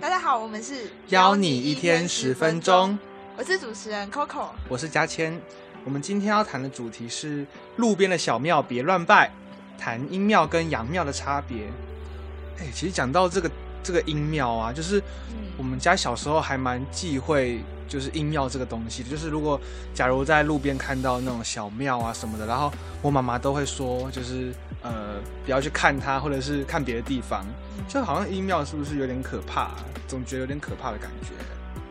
大家好，我们是邀你一天十分钟，我是主持人 Coco，我是嘉谦。我们今天要谈的主题是路边的小庙别乱拜，谈阴庙跟阳庙的差别。哎，其实讲到这个这个阴庙啊，就是我们家小时候还蛮忌讳。就是阴庙这个东西，就是如果假如在路边看到那种小庙啊什么的，然后我妈妈都会说，就是呃不要去看它，或者是看别的地方，就好像阴庙是不是有点可怕？总觉得有点可怕的感觉。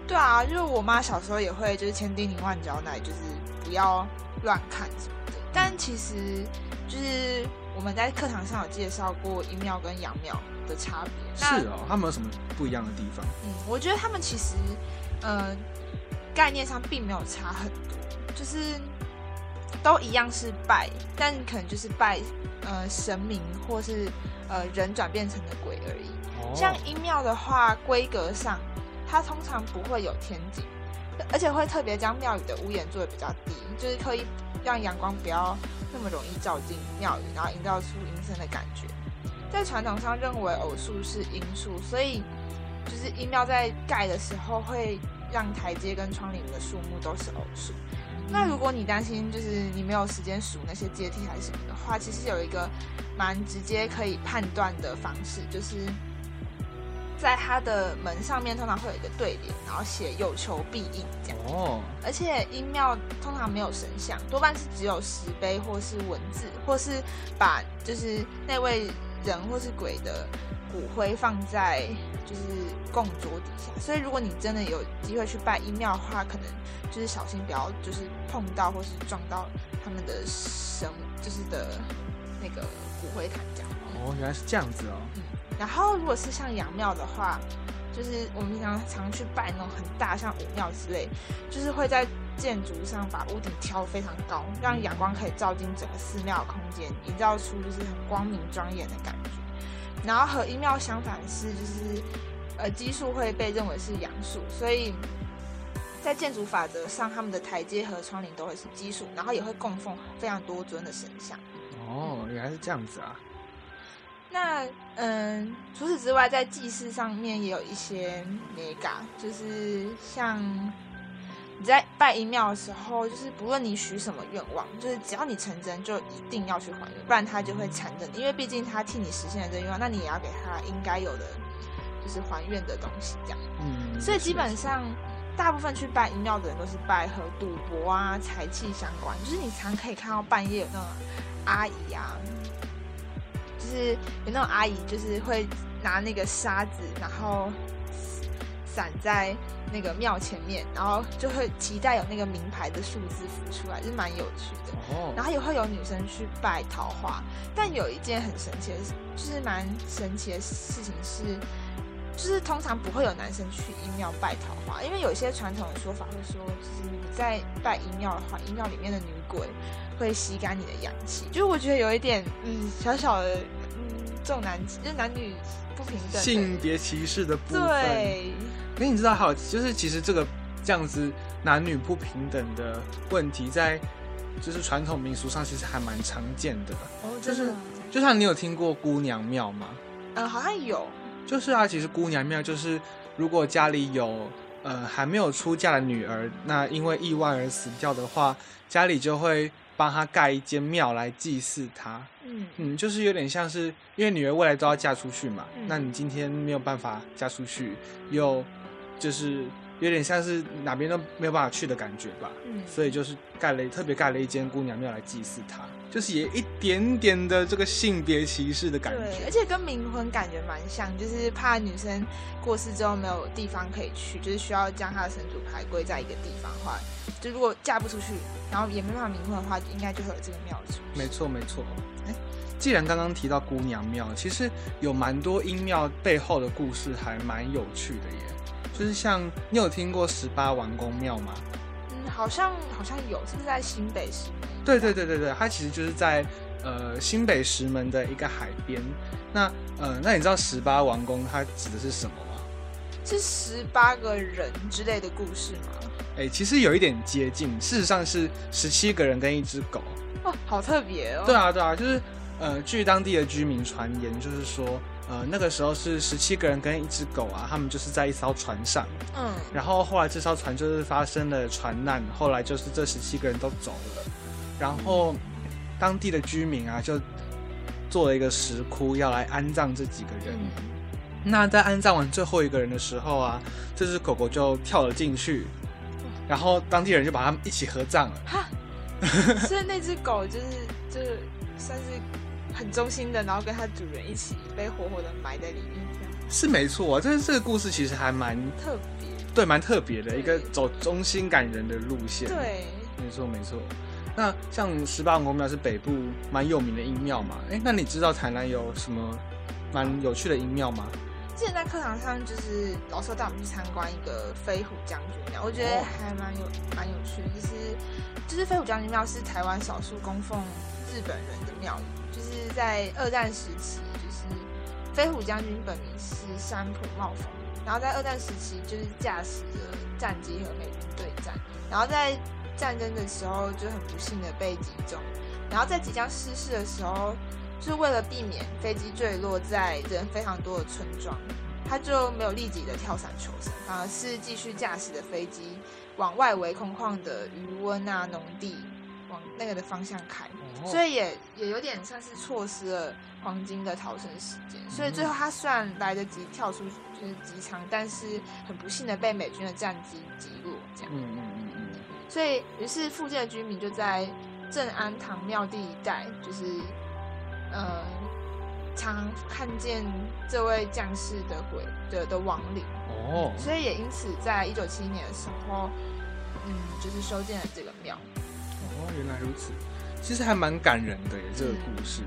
对啊，就是我妈小时候也会就是千叮咛万交代，就是不要乱看什么的。但其实就是我们在课堂上有介绍过阴庙跟阳庙的差别。是哦，他们有什么不一样的地方？嗯，我觉得他们其实呃。概念上并没有差很多，就是都一样是拜，但可能就是拜呃神明或是呃人转变成的鬼而已。像阴庙的话，规格上它通常不会有天井，而且会特别将庙宇的屋檐做的比较低，就是可以让阳光不要那么容易照进庙宇，然后营造出阴森的感觉。在传统上认为偶数是阴数，所以就是阴庙在盖的时候会。让台阶跟窗棂的数目都是偶数。那如果你担心就是你没有时间数那些阶梯还是什么的话，其实有一个蛮直接可以判断的方式，就是在它的门上面通常会有一个对联，然后写有求必应这样。哦。而且阴庙通常没有神像，多半是只有石碑或是文字，或是把就是那位人或是鬼的。骨灰放在就是供桌底下，所以如果你真的有机会去拜一庙的话，可能就是小心不要就是碰到或是撞到他们的神，就是的那个骨灰坛这样。哦，原来是这样子哦。嗯。然后如果是像阳庙的话，就是我们平常常去拜那种很大，像武庙之类，就是会在建筑上把屋顶挑非常高，让阳光可以照进整个寺庙的空间，营造出就是很光明庄严的感觉。然后和一庙相反是，就是呃奇数会被认为是阳数，所以在建筑法则上，他们的台阶和窗棂都会是奇数，然后也会供奉非常多尊的神像。哦，原来是这样子啊。那嗯，除此之外，在祭祀上面也有一些美感，就是像。你在拜阴庙的时候，就是不论你许什么愿望，就是只要你成真，就一定要去还愿，不然他就会缠着你。因为毕竟他替你实现了这愿望，那你也要给他应该有的，就是还愿的东西，这样。嗯。所以基本上，大部分去拜阴庙的人都是拜和赌博啊、财气相关。就是你常可以看到半夜有那种阿姨啊，就是有那种阿姨，就是会拿那个沙子，然后。散在那个庙前面，然后就会期待有那个名牌的数字浮出来，就是蛮有趣的。哦。然后也会有女生去拜桃花，但有一件很神奇的，就是蛮神奇的事情是，就是通常不会有男生去阴庙拜桃花，因为有一些传统的说法会说，就是你在拜阴庙的话，阴庙里面的女鬼会吸干你的阳气。就是我觉得有一点，嗯，小小的，嗯，重男就是男女不平等、性别歧视的部分。对。可你知道，好，就是其实这个这样子男女不平等的问题，在就是传统民俗上其实还蛮常见的。哦，就是就像你有听过姑娘庙吗？嗯，好像有。就是啊，其实姑娘庙就是如果家里有呃还没有出嫁的女儿，那因为意外而死掉的话，家里就会帮她盖一间庙来祭祀她。嗯嗯，就是有点像是因为女儿未来都要嫁出去嘛，那你今天没有办法嫁出去，又就是有点像是哪边都没有办法去的感觉吧，嗯，所以就是盖了特别盖了一间姑娘庙来祭祀她，就是也一点点的这个性别歧视的感觉，对，而且跟冥婚感觉蛮像，就是怕女生过世之后没有地方可以去，就是需要将她的神主牌归在一个地方的话，就如果嫁不出去，然后也没办法冥婚的话，应该就会有这个庙出。没错没错，哎，既然刚刚提到姑娘庙，其实有蛮多阴庙背后的故事，还蛮有趣的耶。就是像你有听过十八王公庙吗？嗯，好像好像有，是不是在新北市？对对对对对，它其实就是在呃新北石门的一个海边。那呃，那你知道十八王公它指的是什么吗？是十八个人之类的故事吗？哎，其实有一点接近，事实上是十七个人跟一只狗。哦，好特别哦。对啊对啊，就是呃，据当地的居民传言，就是说。呃，那个时候是十七个人跟一只狗啊，他们就是在一艘船上，嗯，然后后来这艘船就是发生了船难，后来就是这十七个人都走了，然后当地的居民啊就做了一个石窟要来安葬这几个人。嗯那在安葬完最后一个人的时候啊，这只狗狗就跳了进去，然后当地人就把他们一起合葬了。哈，所以那只狗就是就是算是很忠心的，然后跟它主人一起被活活的埋在里面，是没错、啊，这这个故事其实还蛮特别。对，蛮特别的一个走忠心感人的路线。，对，没错没错。那像十八王公庙是北部蛮有名的阴庙嘛？哎，那你知道台南有什么蛮有趣的阴庙吗？之前在课堂上就是老师有带我们去参观一个飞虎将军庙，我觉得哦还蛮有蛮有趣的，就是就是飞虎将军庙是台湾少数供奉日本人的庙宇，就是在二战时期，就是飞虎将军本名是山浦茂丰，然后在二战时期就是驾驶着战机和美军对战，然后在战争的时候就很不幸的被击中，然后在即将失事的时候，就是为了避免飞机坠落在人非常多的村庄，他就没有立即的跳伞求生，反而是继续驾驶的飞机往外围空旷的余温啊农地往那个的方向开，所以也也有点算是错失了黄金的逃生时间。所以最后他虽然来得及跳出就是机舱，但是很不幸的被美军的战机击落，这样。嗯嗯嗯嗯，所以于是附近的居民就在正安堂庙地一带，就是呃，常看见这位将士的鬼的的亡灵，哦，所以也因此在一九七一年的时候，嗯，就是修建了这个庙。哦，原来如此，其实还蛮感人的耶，这个故事。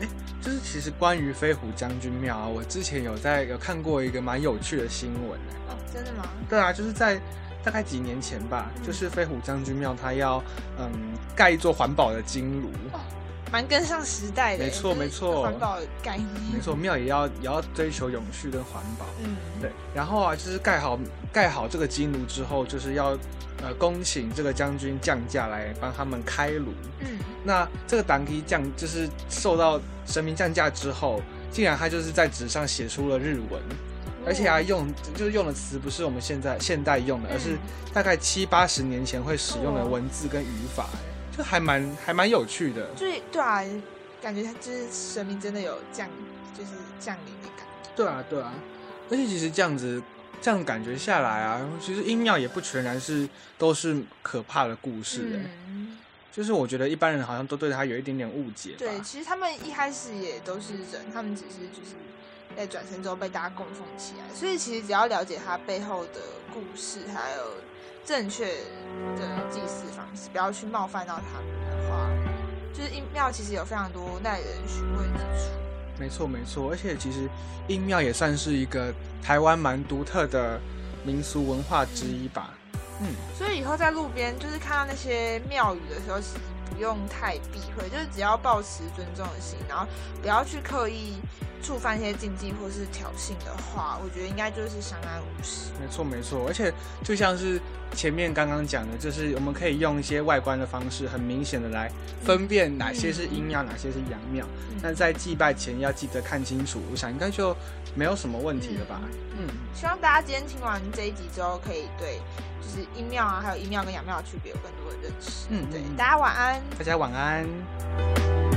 哎、就是其实关于飞虎将军庙啊，我之前有在有看过一个蛮有趣的新闻耶哦，真的吗？对啊，就是在大概几年前吧，嗯。就是飞虎将军庙它要嗯盖一座环保的金炉，蛮跟上时代的，没错没错。环保的概念。没错，庙也要也要追求永续跟环保。嗯，对，然后啊，就是盖好盖好这个金炉之后，就是要呃恭请这个将军降价来帮他们开炉。嗯，那这个党基降就是受到神明降价之后，竟然他就是在纸上写出了日文，而且啊用就是用的词不是我们现在现代用的，而是嗯大概七八十年前会使用的哦文字跟语法，就还蛮还蛮有趣的。就是对啊，感觉他就是神明真的有降，就是降临的感觉。对啊，对啊，而且其实这样子这样感觉下来啊，其实阴庙也不全然是都是可怕的故事、欸，嗯，就是我觉得一般人好像都对他有一点点误解吧。对，其实他们一开始也都是人，他们只是就是在转身之后被大家供奉起来，所以其实只要了解他背后的故事，还有正确的祭祀方式，不要去冒犯到他们的话，就是阴庙其实有非常多耐人寻味之处。没错没错，而且其实阴庙也算是一个台湾蛮独特的民俗文化之一吧。嗯，所以以后在路边就是看到那些庙宇的时候，其实不用太避讳，就是只要保持尊重的心，然后不要去刻意触犯一些禁忌或是挑衅的话，我觉得应该就是相安无事。没错没错，而且就像是前面刚刚讲的，就是我们可以用一些外观的方式，很明显的来分辨哪些是阴庙，哪些是阳庙。嗯那在祭拜前要记得看清楚，我想应该就没有什么问题了吧？嗯，希望大家今天听完这一集之后，可以对就是阴庙啊，还有阴庙跟阳庙的区别有更多的认识。嗯嗯，嗯大家晚安。大家晚安。